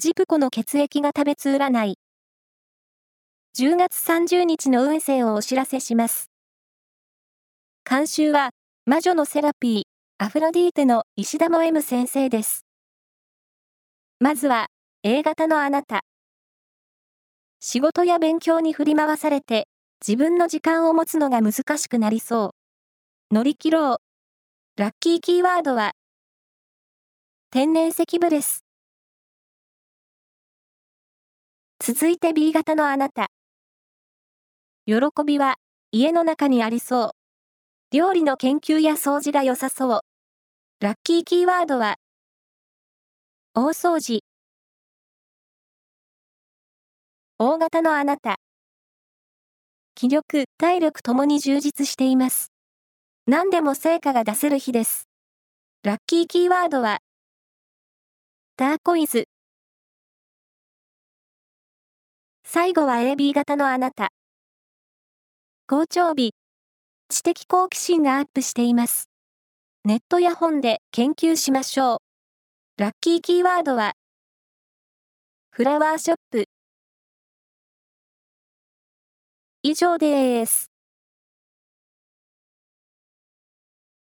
ジプコの血液が食べつ占い。10月30日の運勢をお知らせします。監修は、魔女のセラピー、アフロディーテの石田も M 先生です。まずは、A 型のあなた。仕事や勉強に振り回されて、自分の時間を持つのが難しくなりそう。乗り切ろう。ラッキーキーワードは、天然石部です。続いて B 型のあなた。喜びは家の中にありそう。料理の研究や掃除が良さそう。ラッキーキーワードは、大掃除。大型のあなた。気力、体力ともに充実しています。何でも成果が出せる日です。ラッキーキーワードは、ターコイズ。最後は AB 型のあなた。好調日。知的好奇心がアップしています。ネットや本で研究しましょう。ラッキーキーワードは、フラワーショップ。以上です。